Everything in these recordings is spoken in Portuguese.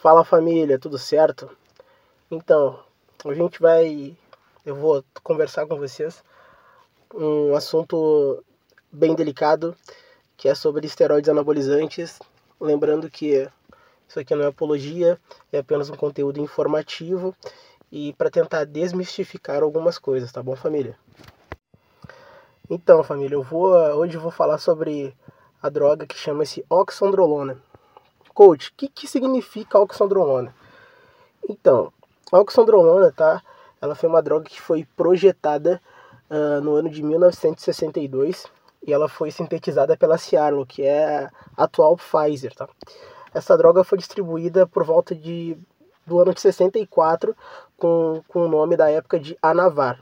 Fala família, tudo certo? Então, a gente vai. Eu vou conversar com vocês um assunto bem delicado que é sobre esteroides anabolizantes. Lembrando que isso aqui não é apologia, é apenas um conteúdo informativo e para tentar desmistificar algumas coisas, tá bom, família? Então, família, eu vou hoje eu vou falar sobre a droga que chama-se oxandrolona. Coach, o que, que significa oxandrolona? Então, a oxandrolona, tá? Ela foi uma droga que foi projetada uh, no ano de 1962 e ela foi sintetizada pela Ciarlo, que é a atual Pfizer, tá? Essa droga foi distribuída por volta de, do ano de 64 com, com o nome da época de Anavar.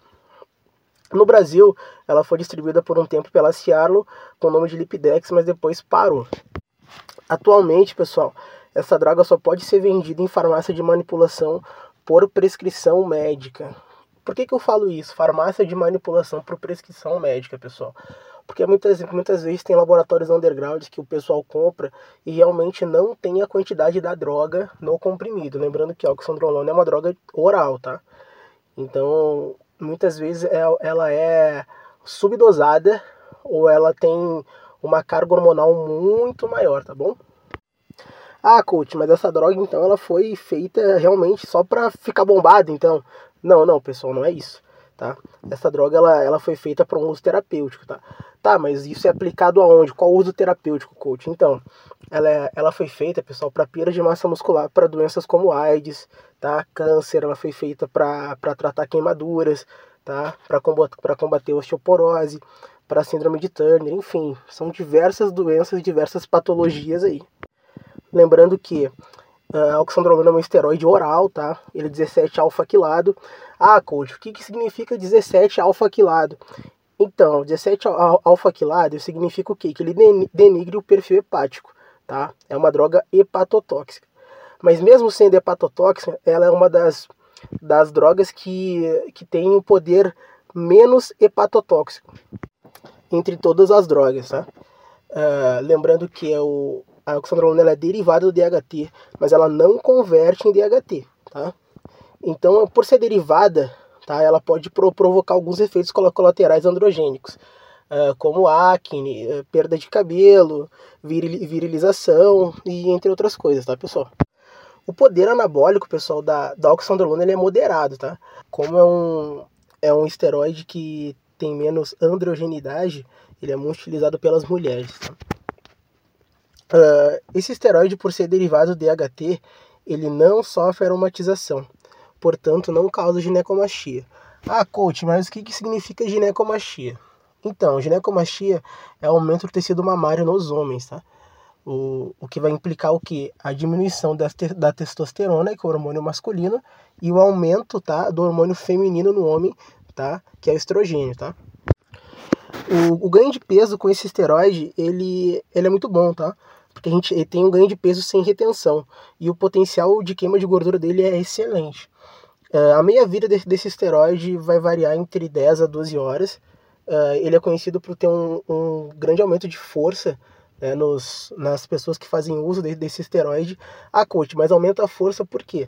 No Brasil, ela foi distribuída por um tempo pela Ciarlo com o nome de Lipidex, mas depois parou. Atualmente, pessoal, essa droga só pode ser vendida em farmácia de manipulação por prescrição médica. Por que, que eu falo isso? Farmácia de manipulação por prescrição médica, pessoal. Porque muitas, muitas vezes tem laboratórios underground que o pessoal compra e realmente não tem a quantidade da droga no comprimido. Lembrando que a oxandrolona é uma droga oral, tá? Então, muitas vezes é, ela é subdosada ou ela tem uma carga hormonal muito maior, tá bom? Ah, coach, mas essa droga então ela foi feita realmente só para ficar bombada, então? Não, não, pessoal, não é isso, tá? Essa droga ela, ela foi feita para um uso terapêutico, tá? Tá, mas isso é aplicado aonde? Qual uso terapêutico, coach? Então, ela, é, ela foi feita, pessoal, para perda de massa muscular, para doenças como AIDS, tá? Câncer, ela foi feita para tratar queimaduras, tá? Para combater, combater osteoporose, para síndrome de Turner, enfim, são diversas doenças, diversas patologias aí. Lembrando que uh, a oxandrolona é um esteroide oral, tá? Ele é 17 alfa-quilado. Ah, coach, o que, que significa 17 alfa-quilado? Então, 17 alfa-quilado significa o quê? Que ele denigre o perfil hepático, tá? É uma droga hepatotóxica. Mas mesmo sendo hepatotóxica, ela é uma das, das drogas que, que tem o um poder menos hepatotóxico entre todas as drogas, tá? Uh, lembrando que é o, a oxandrolona é derivada do DHT, mas ela não converte em DHT, tá? Então, por ser derivada, tá, ela pode pro, provocar alguns efeitos colaterais androgênicos, uh, como acne, uh, perda de cabelo, viril, virilização e entre outras coisas, tá, pessoal? O poder anabólico, pessoal, da, da oxandrolona ele é moderado, tá? Como é um, é um esteroide que tem menos androgenidade, ele é muito utilizado pelas mulheres. Uh, esse esteroide, por ser derivado do DHT, ele não sofre aromatização, portanto não causa ginecomastia. Ah, coach, mas o que, que significa ginecomastia? Então, ginecomastia é o aumento do tecido mamário nos homens, tá? O, o que vai implicar o que? A diminuição da, da testosterona, que é o hormônio masculino, e o aumento tá, do hormônio feminino no homem, tá? Que é o estrogênio, tá? O, o ganho de peso com esse esteroide, ele, ele é muito bom, tá? Porque a gente tem um ganho de peso sem retenção. E o potencial de queima de gordura dele é excelente. Uh, a meia-vida desse, desse esteroide vai variar entre 10 a 12 horas. Uh, ele é conhecido por ter um, um grande aumento de força né, nos, nas pessoas que fazem uso de, desse esteroide. Ah, coach, mas aumenta a força por quê?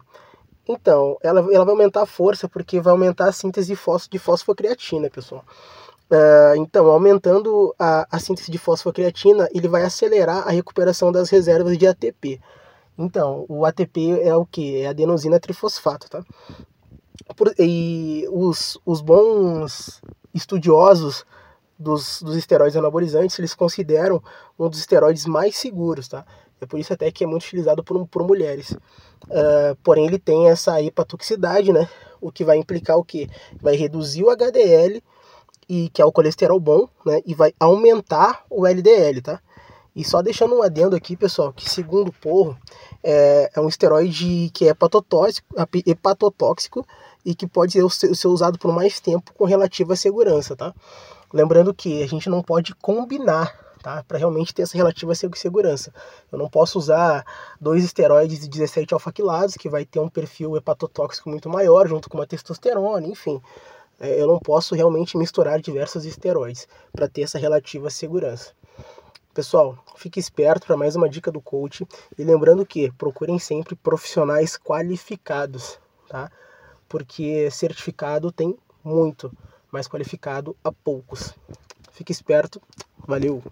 Então, ela, ela vai aumentar a força porque vai aumentar a síntese de, fosfocreatina, pessoal. Uh, então, aumentando a, a, síntese de fosfocreatina, ele vai acelerar a recuperação das reservas de ATP. Então, o ATP é o que? É adenosina trifosfato, tá? Por, e os, os bons estudiosos dos, dos esteroides anabolizantes, eles consideram um dos esteroides mais seguros, tá? É por isso até que é muito utilizado por, por mulheres. Uh, porém, ele tem essa hepatotoxicidade, né? O que vai implicar o quê? Vai reduzir o HDL, e que é o colesterol bom, né? E vai aumentar o LDL, tá? E só deixando um adendo aqui, pessoal, que segundo o Porro, é, é um esteroide que é hepatotóxico, hepatotóxico e que pode ser, ser usado por mais tempo com relativa segurança, tá? Lembrando que a gente não pode combinar tá? Para realmente ter essa relativa segurança. Eu não posso usar dois esteroides de 17 alfaquilados, que vai ter um perfil hepatotóxico muito maior, junto com uma testosterona, enfim. É, eu não posso realmente misturar diversos esteroides para ter essa relativa segurança. Pessoal, fique esperto para mais uma dica do coach e lembrando que procurem sempre profissionais qualificados, tá? Porque certificado tem muito, mas qualificado a poucos. Fique esperto. Valeu.